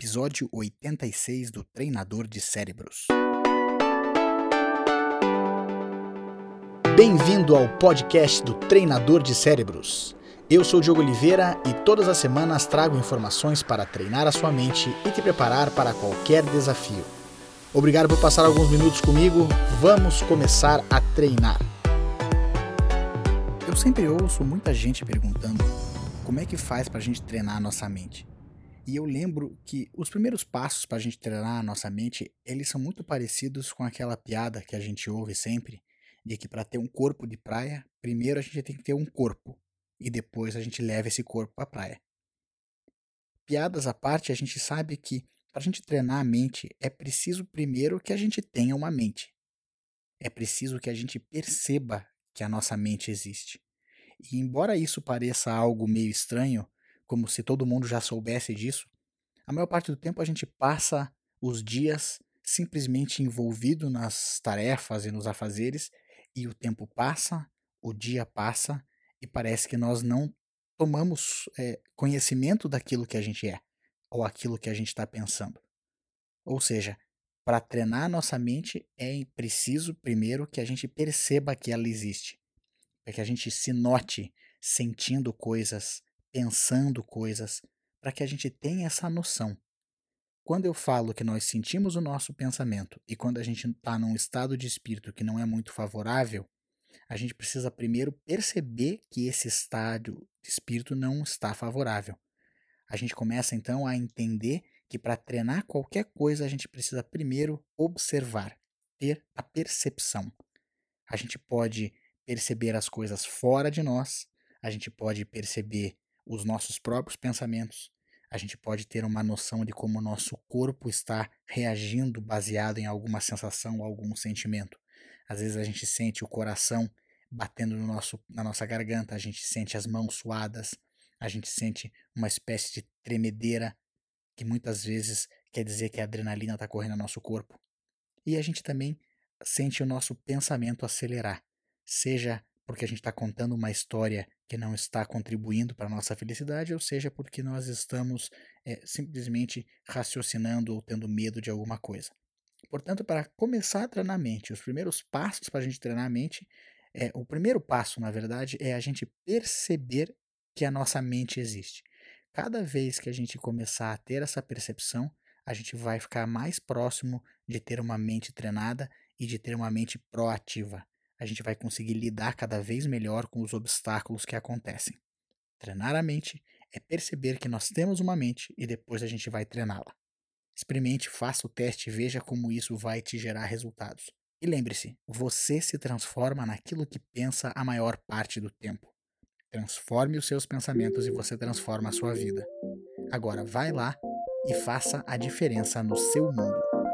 episódio 86 do Treinador de Cérebros. Bem-vindo ao podcast do Treinador de Cérebros. Eu sou Diogo Oliveira e todas as semanas trago informações para treinar a sua mente e te preparar para qualquer desafio. Obrigado por passar alguns minutos comigo. Vamos começar a treinar. Eu sempre ouço muita gente perguntando como é que faz para a gente treinar a nossa mente. E eu lembro que os primeiros passos para a gente treinar a nossa mente, eles são muito parecidos com aquela piada que a gente ouve sempre, de que para ter um corpo de praia, primeiro a gente tem que ter um corpo, e depois a gente leva esse corpo para a praia. Piadas à parte, a gente sabe que para a gente treinar a mente, é preciso primeiro que a gente tenha uma mente. É preciso que a gente perceba que a nossa mente existe. E embora isso pareça algo meio estranho, como se todo mundo já soubesse disso, a maior parte do tempo a gente passa os dias simplesmente envolvido nas tarefas e nos afazeres, e o tempo passa, o dia passa, e parece que nós não tomamos é, conhecimento daquilo que a gente é, ou aquilo que a gente está pensando. Ou seja, para treinar a nossa mente é preciso primeiro que a gente perceba que ela existe para que a gente se note sentindo coisas, pensando coisas, para que a gente tenha essa noção. Quando eu falo que nós sentimos o nosso pensamento e quando a gente está num estado de espírito que não é muito favorável, a gente precisa primeiro perceber que esse estado de espírito não está favorável. A gente começa então a entender que para treinar qualquer coisa a gente precisa primeiro observar, ter a percepção. A gente pode perceber as coisas fora de nós, a gente pode perceber os nossos próprios pensamentos, a gente pode ter uma noção de como o nosso corpo está reagindo baseado em alguma sensação ou algum sentimento. Às vezes a gente sente o coração batendo no nosso, na nossa garganta, a gente sente as mãos suadas, a gente sente uma espécie de tremedeira que muitas vezes quer dizer que a adrenalina está correndo no nosso corpo. E a gente também sente o nosso pensamento acelerar seja porque a gente está contando uma história que não está contribuindo para a nossa felicidade, ou seja porque nós estamos é, simplesmente raciocinando ou tendo medo de alguma coisa. Portanto, para começar a treinar a mente, os primeiros passos para a gente treinar a mente, é, o primeiro passo, na verdade, é a gente perceber que a nossa mente existe. Cada vez que a gente começar a ter essa percepção, a gente vai ficar mais próximo de ter uma mente treinada e de ter uma mente proativa a gente vai conseguir lidar cada vez melhor com os obstáculos que acontecem. Treinar a mente é perceber que nós temos uma mente e depois a gente vai treiná-la. Experimente, faça o teste e veja como isso vai te gerar resultados. E lembre-se, você se transforma naquilo que pensa a maior parte do tempo. Transforme os seus pensamentos e você transforma a sua vida. Agora vai lá e faça a diferença no seu mundo.